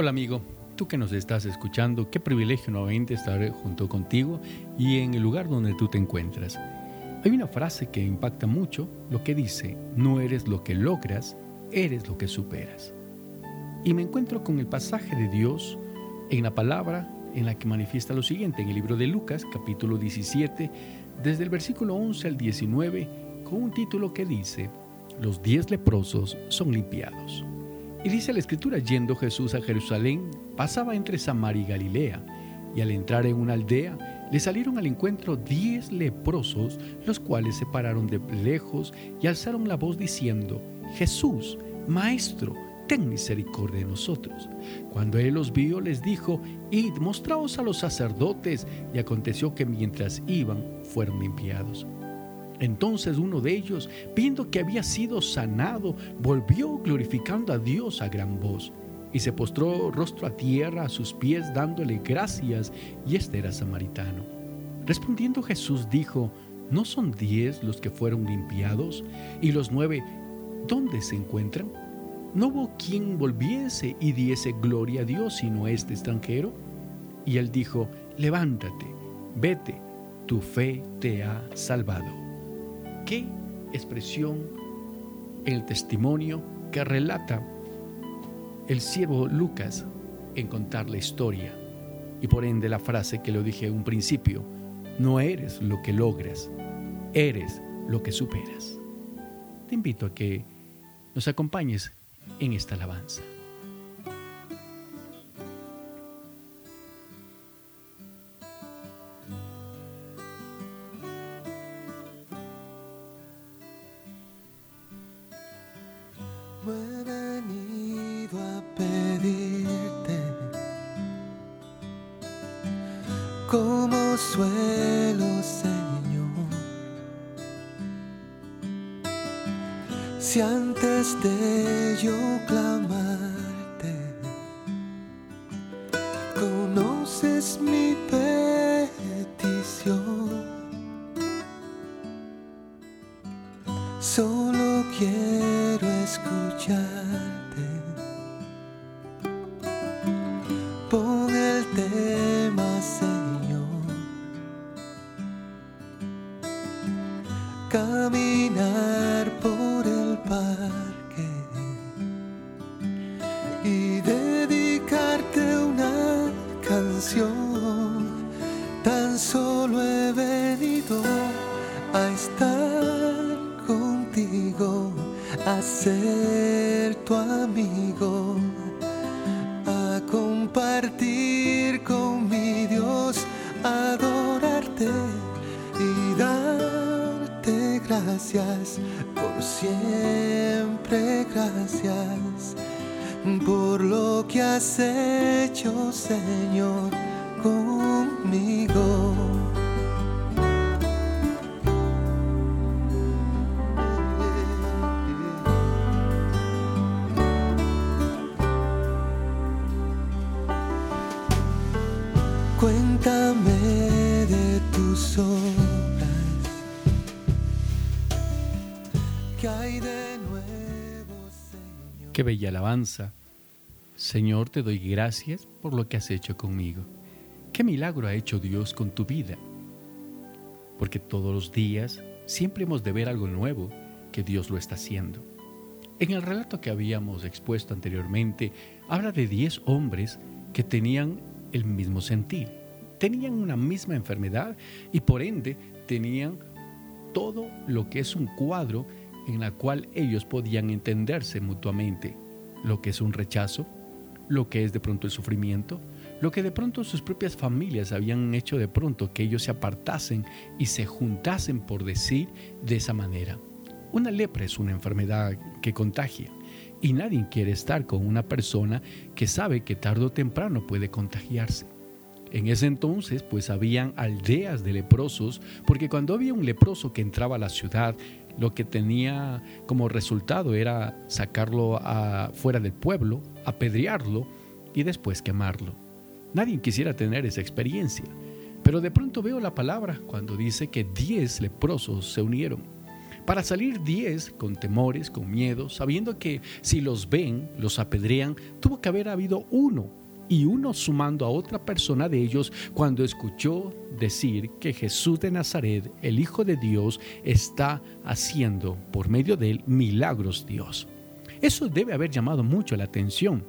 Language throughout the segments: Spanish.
Hola amigo, tú que nos estás escuchando, qué privilegio nuevamente estar junto contigo y en el lugar donde tú te encuentras. Hay una frase que impacta mucho, lo que dice, no eres lo que logras, eres lo que superas. Y me encuentro con el pasaje de Dios en la palabra en la que manifiesta lo siguiente, en el libro de Lucas, capítulo 17, desde el versículo 11 al 19, con un título que dice, los diez leprosos son limpiados. Y dice la escritura, yendo Jesús a Jerusalén, pasaba entre Samaria y Galilea, y al entrar en una aldea, le salieron al encuentro diez leprosos, los cuales se pararon de lejos y alzaron la voz diciendo, Jesús, Maestro, ten misericordia de nosotros. Cuando él los vio, les dijo, Id, mostraos a los sacerdotes, y aconteció que mientras iban, fueron limpiados. Entonces uno de ellos, viendo que había sido sanado, volvió glorificando a Dios a gran voz y se postró rostro a tierra a sus pies dándole gracias, y este era samaritano. Respondiendo Jesús dijo, ¿no son diez los que fueron limpiados? ¿Y los nueve dónde se encuentran? ¿No hubo quien volviese y diese gloria a Dios sino este extranjero? Y él dijo, levántate, vete, tu fe te ha salvado qué expresión el testimonio que relata el siervo Lucas en contar la historia y por ende la frase que lo dije en un principio, no eres lo que logras, eres lo que superas. Te invito a que nos acompañes en esta alabanza. Si antes de yo clamarte, tu amigo, a compartir con mi Dios, adorarte y darte gracias por siempre, gracias por lo que has hecho, Señor, conmigo. Bella alabanza. Señor, te doy gracias por lo que has hecho conmigo. Qué milagro ha hecho Dios con tu vida. Porque todos los días siempre hemos de ver algo nuevo que Dios lo está haciendo. En el relato que habíamos expuesto anteriormente, habla de 10 hombres que tenían el mismo sentir, tenían una misma enfermedad y por ende tenían todo lo que es un cuadro en la cual ellos podían entenderse mutuamente, lo que es un rechazo, lo que es de pronto el sufrimiento, lo que de pronto sus propias familias habían hecho de pronto que ellos se apartasen y se juntasen por decir de esa manera. Una lepra es una enfermedad que contagia y nadie quiere estar con una persona que sabe que tarde o temprano puede contagiarse. En ese entonces, pues habían aldeas de leprosos, porque cuando había un leproso que entraba a la ciudad, lo que tenía como resultado era sacarlo fuera del pueblo, apedrearlo y después quemarlo. Nadie quisiera tener esa experiencia, pero de pronto veo la palabra cuando dice que diez leprosos se unieron. Para salir diez con temores, con miedo, sabiendo que si los ven, los apedrean, tuvo que haber habido uno y uno sumando a otra persona de ellos cuando escuchó decir que Jesús de Nazaret, el Hijo de Dios, está haciendo por medio de él milagros Dios. Eso debe haber llamado mucho la atención.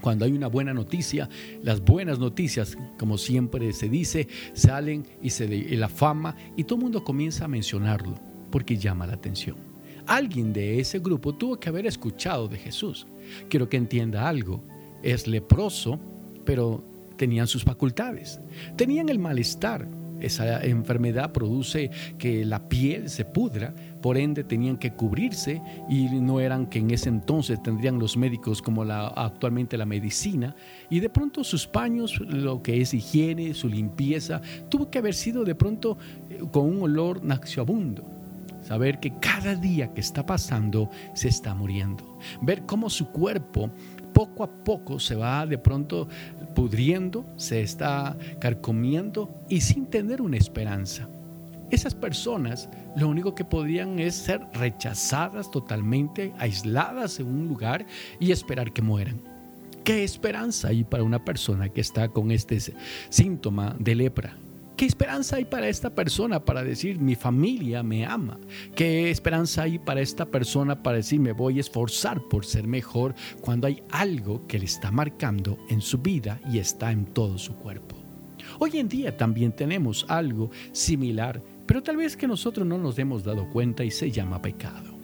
Cuando hay una buena noticia, las buenas noticias, como siempre se dice, salen y se de la fama y todo el mundo comienza a mencionarlo porque llama la atención. Alguien de ese grupo tuvo que haber escuchado de Jesús. Quiero que entienda algo es leproso, pero tenían sus facultades, tenían el malestar. Esa enfermedad produce que la piel se pudra, por ende tenían que cubrirse y no eran que en ese entonces tendrían los médicos como la, actualmente la medicina. Y de pronto sus paños, lo que es higiene, su limpieza, tuvo que haber sido de pronto eh, con un olor nauseabundo saber que cada día que está pasando se está muriendo, ver cómo su cuerpo poco a poco se va de pronto pudriendo, se está carcomiendo y sin tener una esperanza. Esas personas lo único que podrían es ser rechazadas totalmente, aisladas en un lugar y esperar que mueran. ¿Qué esperanza hay para una persona que está con este síntoma de lepra? ¿Qué esperanza hay para esta persona para decir mi familia me ama? ¿Qué esperanza hay para esta persona para decir me voy a esforzar por ser mejor cuando hay algo que le está marcando en su vida y está en todo su cuerpo? Hoy en día también tenemos algo similar, pero tal vez que nosotros no nos hemos dado cuenta y se llama pecado.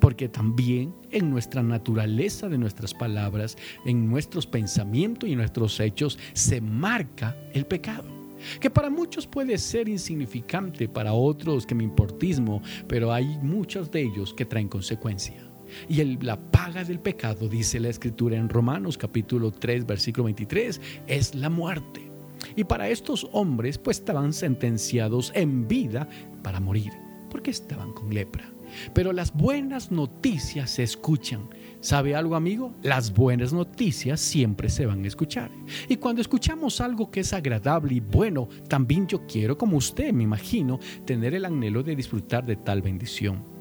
Porque también en nuestra naturaleza de nuestras palabras, en nuestros pensamientos y nuestros hechos se marca el pecado que para muchos puede ser insignificante, para otros que me importismo, pero hay muchos de ellos que traen consecuencia. Y la paga del pecado, dice la escritura en Romanos capítulo 3, versículo 23, es la muerte. Y para estos hombres pues estaban sentenciados en vida para morir, porque estaban con lepra. Pero las buenas noticias se escuchan. ¿Sabe algo, amigo? Las buenas noticias siempre se van a escuchar. Y cuando escuchamos algo que es agradable y bueno, también yo quiero, como usted me imagino, tener el anhelo de disfrutar de tal bendición.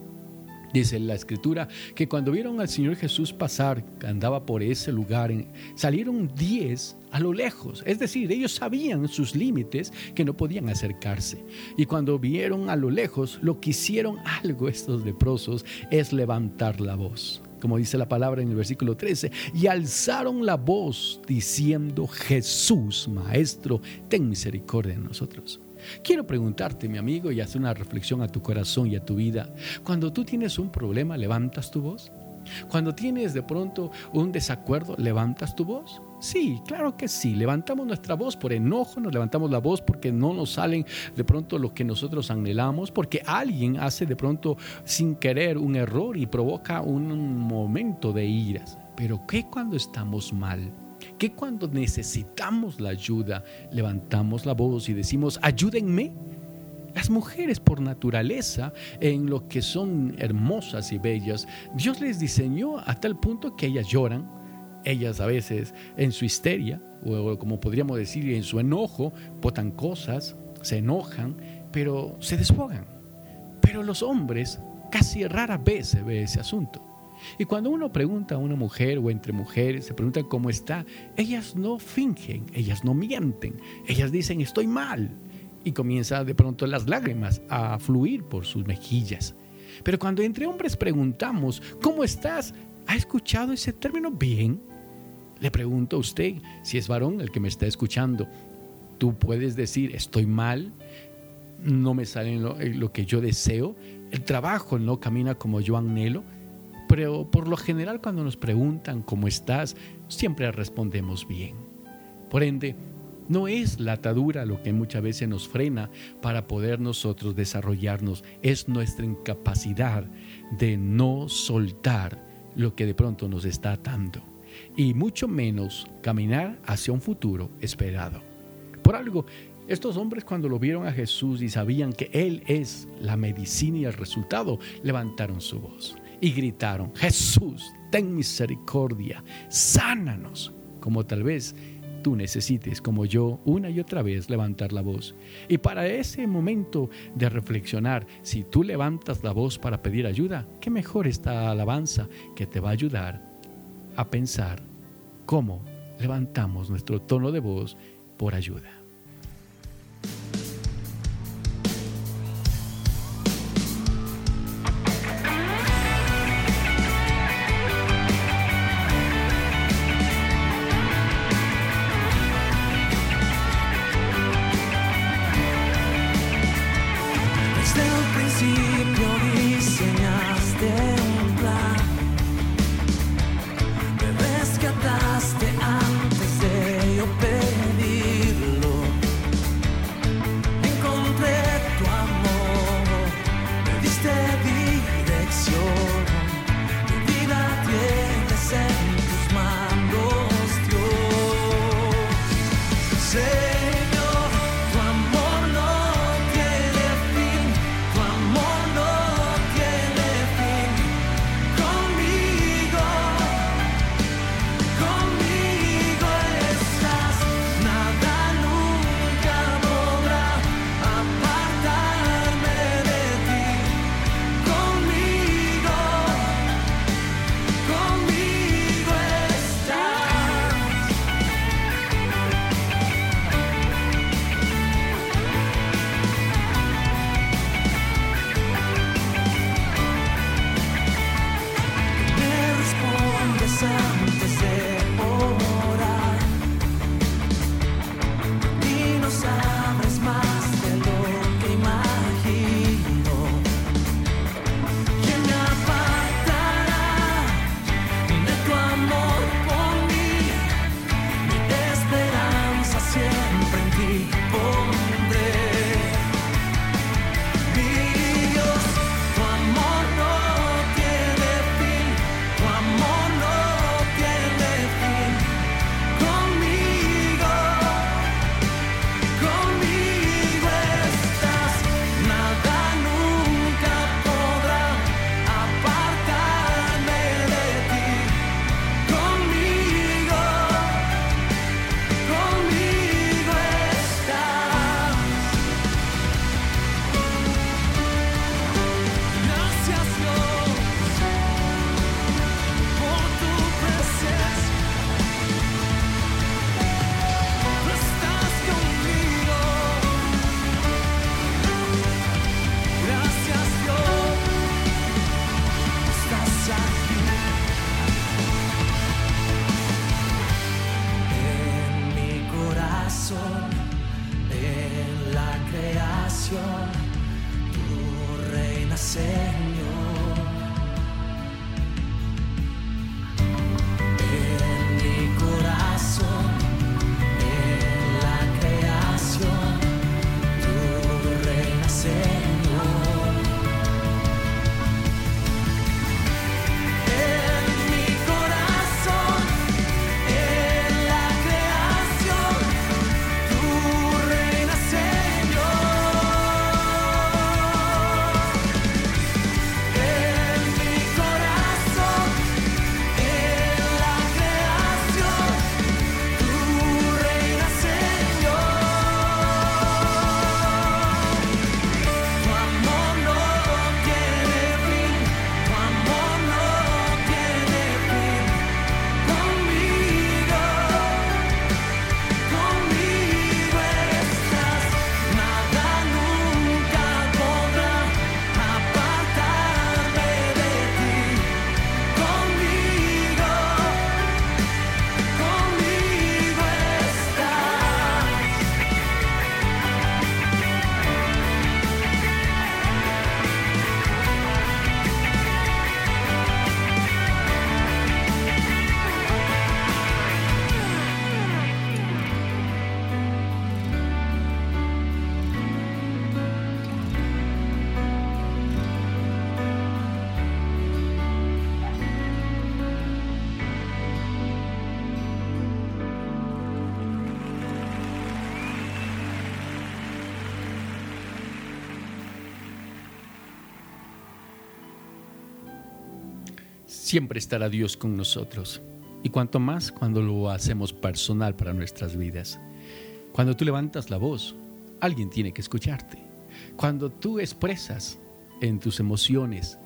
Dice la escritura que cuando vieron al Señor Jesús pasar, andaba por ese lugar, salieron diez a lo lejos. Es decir, ellos sabían sus límites que no podían acercarse. Y cuando vieron a lo lejos, lo que hicieron algo estos leprosos es levantar la voz. Como dice la palabra en el versículo 13, y alzaron la voz diciendo, Jesús, Maestro, ten misericordia de nosotros. Quiero preguntarte, mi amigo, y hacer una reflexión a tu corazón y a tu vida. Cuando tú tienes un problema, ¿levantas tu voz? Cuando tienes de pronto un desacuerdo, ¿levantas tu voz? Sí, claro que sí. Levantamos nuestra voz por enojo, nos levantamos la voz porque no nos salen de pronto lo que nosotros anhelamos, porque alguien hace de pronto sin querer un error y provoca un momento de iras. Pero ¿qué cuando estamos mal? Que cuando necesitamos la ayuda, levantamos la voz y decimos, ayúdenme. Las mujeres por naturaleza, en lo que son hermosas y bellas, Dios les diseñó a tal punto que ellas lloran, ellas a veces en su histeria, o como podríamos decir, en su enojo, botan cosas, se enojan, pero se desfogan. Pero los hombres, casi rara vez se ve ese asunto. Y cuando uno pregunta a una mujer o entre mujeres, se pregunta cómo está, ellas no fingen, ellas no mienten, ellas dicen estoy mal. Y comienza de pronto las lágrimas a fluir por sus mejillas. Pero cuando entre hombres preguntamos, ¿cómo estás? ¿Ha escuchado ese término bien? Le pregunto a usted, si es varón el que me está escuchando, tú puedes decir, estoy mal, no me sale lo, lo que yo deseo, el trabajo no camina como yo anhelo pero por lo general cuando nos preguntan cómo estás, siempre respondemos bien. Por ende, no es la atadura lo que muchas veces nos frena para poder nosotros desarrollarnos, es nuestra incapacidad de no soltar lo que de pronto nos está atando y mucho menos caminar hacia un futuro esperado. Por algo, estos hombres cuando lo vieron a Jesús y sabían que Él es la medicina y el resultado, levantaron su voz y gritaron, Jesús, ten misericordia, sánanos, como tal vez tú necesites, como yo, una y otra vez levantar la voz. Y para ese momento de reflexionar, si tú levantas la voz para pedir ayuda, qué mejor esta alabanza que te va a ayudar a pensar cómo levantamos nuestro tono de voz por ayuda. Siempre estará Dios con nosotros Y cuanto más cuando lo hacemos personal para nuestras vidas. Cuando tú levantas la voz, alguien tiene que escucharte. Cuando tú expresas en tus emociones,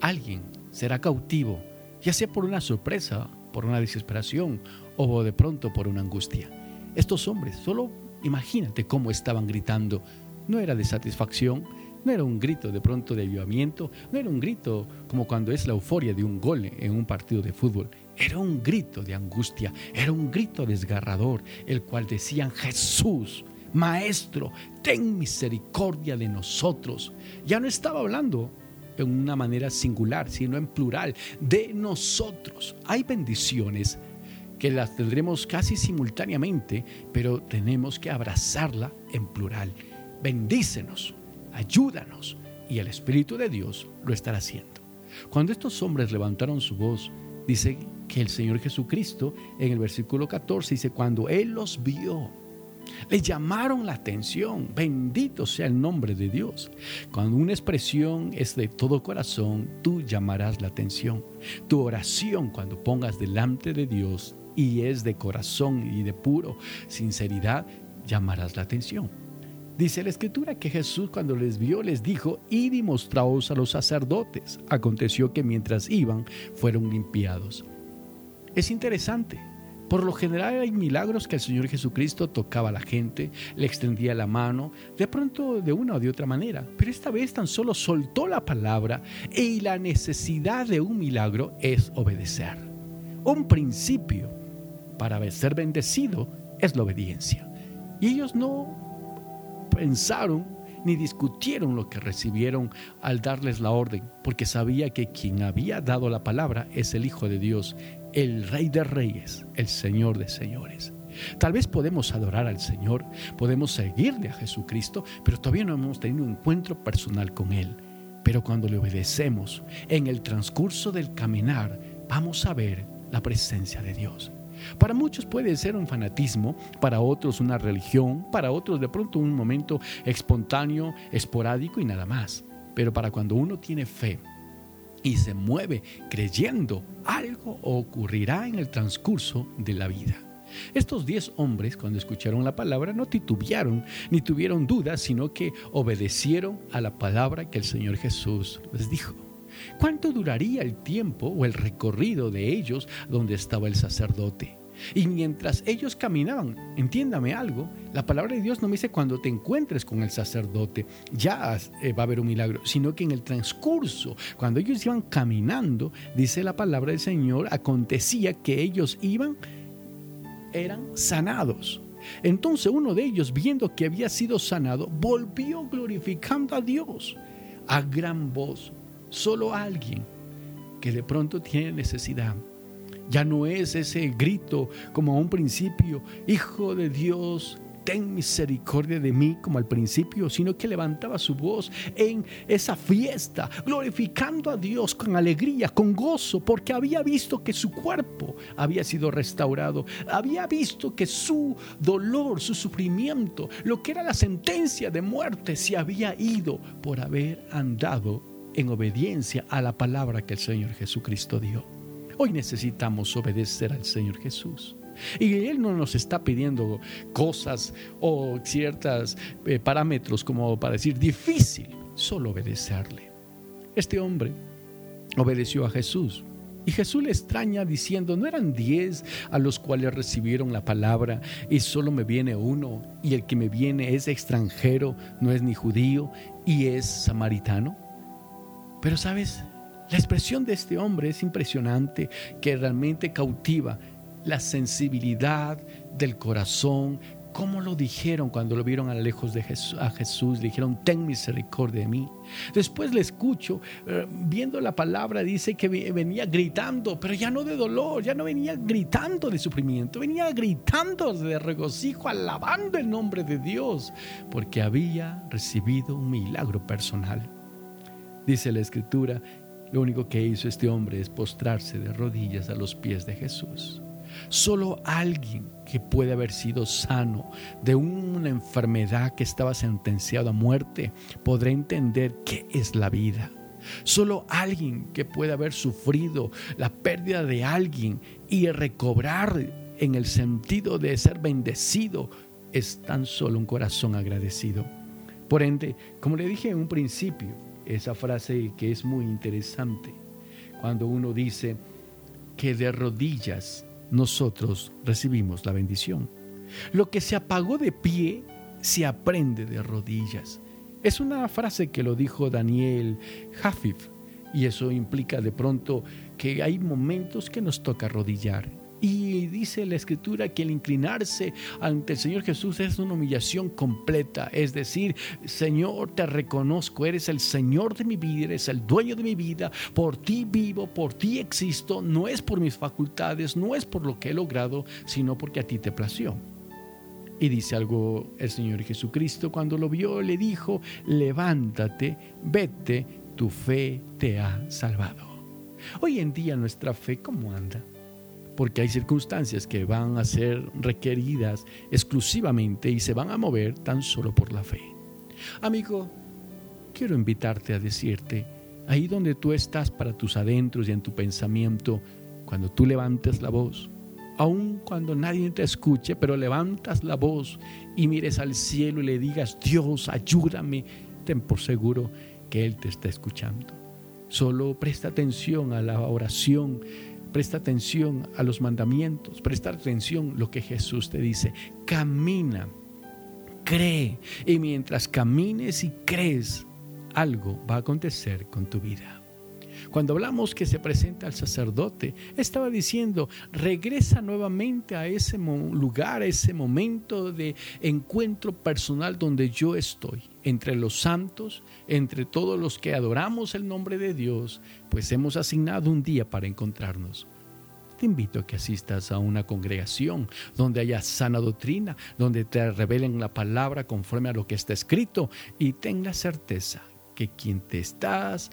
alguien será cautivo, ya sea por una sorpresa, por una desesperación o de pronto por una angustia. Estos hombres, solo imagínate cómo estaban gritando. No era de satisfacción, no era un grito de pronto de avivamiento, no era un grito como cuando es la euforia de un gol en un partido de fútbol. Era un grito de angustia, era un grito desgarrador, el cual decían Jesús, Maestro, ten misericordia de nosotros. Ya no estaba hablando en una manera singular, sino en plural, de nosotros. Hay bendiciones que las tendremos casi simultáneamente, pero tenemos que abrazarla en plural. Bendícenos, ayúdanos, y el Espíritu de Dios lo estará haciendo. Cuando estos hombres levantaron su voz, dice que el Señor Jesucristo en el versículo 14 dice, cuando Él los vio, le llamaron la atención. Bendito sea el nombre de Dios. Cuando una expresión es de todo corazón, tú llamarás la atención. Tu oración cuando pongas delante de Dios y es de corazón y de puro sinceridad, llamarás la atención. Dice la escritura que Jesús cuando les vio les dijo, id y mostraos a los sacerdotes. Aconteció que mientras iban fueron limpiados. Es interesante. Por lo general hay milagros que el Señor Jesucristo tocaba a la gente, le extendía la mano, de pronto de una o de otra manera. Pero esta vez tan solo soltó la palabra y la necesidad de un milagro es obedecer. Un principio para ser bendecido es la obediencia. Y ellos no pensaron ni discutieron lo que recibieron al darles la orden, porque sabía que quien había dado la palabra es el Hijo de Dios, el Rey de Reyes, el Señor de Señores. Tal vez podemos adorar al Señor, podemos seguirle a Jesucristo, pero todavía no hemos tenido un encuentro personal con Él. Pero cuando le obedecemos, en el transcurso del caminar, vamos a ver la presencia de Dios. Para muchos puede ser un fanatismo, para otros una religión, para otros de pronto un momento espontáneo, esporádico y nada más. Pero para cuando uno tiene fe y se mueve creyendo, algo ocurrirá en el transcurso de la vida. Estos diez hombres, cuando escucharon la palabra, no titubearon ni tuvieron dudas, sino que obedecieron a la palabra que el Señor Jesús les dijo. ¿Cuánto duraría el tiempo o el recorrido de ellos donde estaba el sacerdote? Y mientras ellos caminaban, entiéndame algo, la palabra de Dios no me dice cuando te encuentres con el sacerdote, ya eh, va a haber un milagro, sino que en el transcurso, cuando ellos iban caminando, dice la palabra del Señor, acontecía que ellos iban, eran sanados. Entonces uno de ellos, viendo que había sido sanado, volvió glorificando a Dios a gran voz Solo alguien que de pronto tiene necesidad. Ya no es ese grito como a un principio, Hijo de Dios, ten misericordia de mí como al principio, sino que levantaba su voz en esa fiesta, glorificando a Dios con alegría, con gozo, porque había visto que su cuerpo había sido restaurado, había visto que su dolor, su sufrimiento, lo que era la sentencia de muerte, se había ido por haber andado en obediencia a la palabra que el Señor Jesucristo dio. Hoy necesitamos obedecer al Señor Jesús. Y Él no nos está pidiendo cosas o ciertos eh, parámetros como para decir difícil, solo obedecerle. Este hombre obedeció a Jesús. Y Jesús le extraña diciendo, ¿no eran diez a los cuales recibieron la palabra y solo me viene uno? Y el que me viene es extranjero, no es ni judío y es samaritano. Pero sabes, la expresión de este hombre es impresionante, que realmente cautiva la sensibilidad del corazón, como lo dijeron cuando lo vieron a lejos de Jesús, Jesús, dijeron, ten misericordia de mí. Después le escucho, eh, viendo la palabra, dice que venía gritando, pero ya no de dolor, ya no venía gritando de sufrimiento, venía gritando de regocijo, alabando el nombre de Dios, porque había recibido un milagro personal. Dice la escritura, lo único que hizo este hombre es postrarse de rodillas a los pies de Jesús. Solo alguien que puede haber sido sano de una enfermedad que estaba sentenciado a muerte podrá entender qué es la vida. Solo alguien que pueda haber sufrido la pérdida de alguien y recobrar en el sentido de ser bendecido es tan solo un corazón agradecido. Por ende, como le dije en un principio, esa frase que es muy interesante, cuando uno dice que de rodillas nosotros recibimos la bendición. Lo que se apagó de pie se aprende de rodillas. Es una frase que lo dijo Daniel Jafif y eso implica de pronto que hay momentos que nos toca arrodillar y dice la escritura que el inclinarse ante el Señor Jesús es una humillación completa. Es decir, Señor, te reconozco, eres el Señor de mi vida, eres el dueño de mi vida, por ti vivo, por ti existo, no es por mis facultades, no es por lo que he logrado, sino porque a ti te plació. Y dice algo el Señor Jesucristo cuando lo vio, le dijo, levántate, vete, tu fe te ha salvado. Hoy en día nuestra fe, ¿cómo anda? Porque hay circunstancias que van a ser requeridas exclusivamente y se van a mover tan solo por la fe. Amigo, quiero invitarte a decirte, ahí donde tú estás para tus adentros y en tu pensamiento, cuando tú levantes la voz, aun cuando nadie te escuche, pero levantas la voz y mires al cielo y le digas, Dios, ayúdame, ten por seguro que Él te está escuchando. Solo presta atención a la oración Presta atención a los mandamientos, presta atención a lo que Jesús te dice. Camina, cree. Y mientras camines y crees, algo va a acontecer con tu vida. Cuando hablamos que se presenta al sacerdote, estaba diciendo, regresa nuevamente a ese lugar, a ese momento de encuentro personal donde yo estoy, entre los santos, entre todos los que adoramos el nombre de Dios, pues hemos asignado un día para encontrarnos. Te invito a que asistas a una congregación donde haya sana doctrina, donde te revelen la palabra conforme a lo que está escrito y tenga certeza que quien te estás,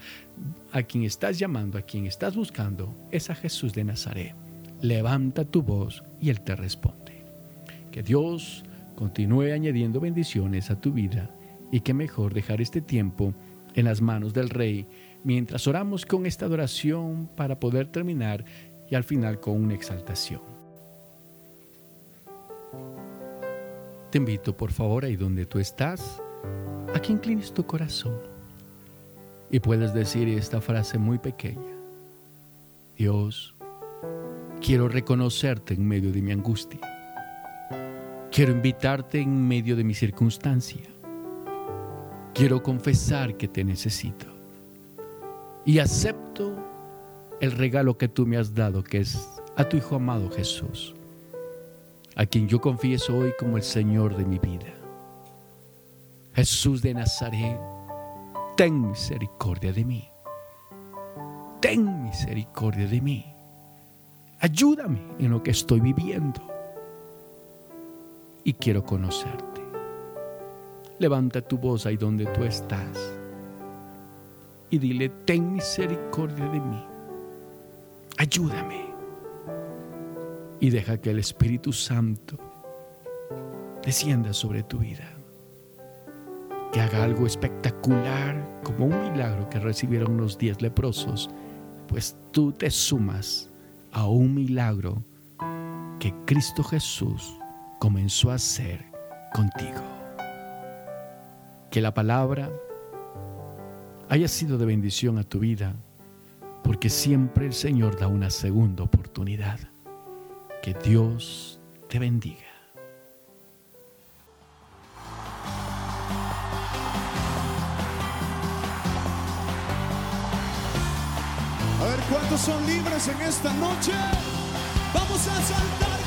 a quien estás llamando, a quien estás buscando, es a Jesús de Nazaret. Levanta tu voz y Él te responde. Que Dios continúe añadiendo bendiciones a tu vida y que mejor dejar este tiempo en las manos del Rey mientras oramos con esta adoración para poder terminar y al final con una exaltación. Te invito por favor ahí donde tú estás a que inclines tu corazón y puedes decir esta frase muy pequeña. Dios, quiero reconocerte en medio de mi angustia. Quiero invitarte en medio de mi circunstancia. Quiero confesar que te necesito. Y acepto el regalo que tú me has dado, que es a tu Hijo amado Jesús, a quien yo confieso hoy como el Señor de mi vida. Jesús de Nazaret ten misericordia de mí. Ten misericordia de mí. Ayúdame en lo que estoy viviendo. Y quiero conocerte. Levanta tu voz ahí donde tú estás. Y dile, ten misericordia de mí. Ayúdame. Y deja que el Espíritu Santo descienda sobre tu vida que haga algo espectacular, como un milagro que recibieron los diez leprosos, pues tú te sumas a un milagro que Cristo Jesús comenzó a hacer contigo. Que la palabra haya sido de bendición a tu vida, porque siempre el Señor da una segunda oportunidad. Que Dios te bendiga. Son libres en esta noche? Vamos a saltar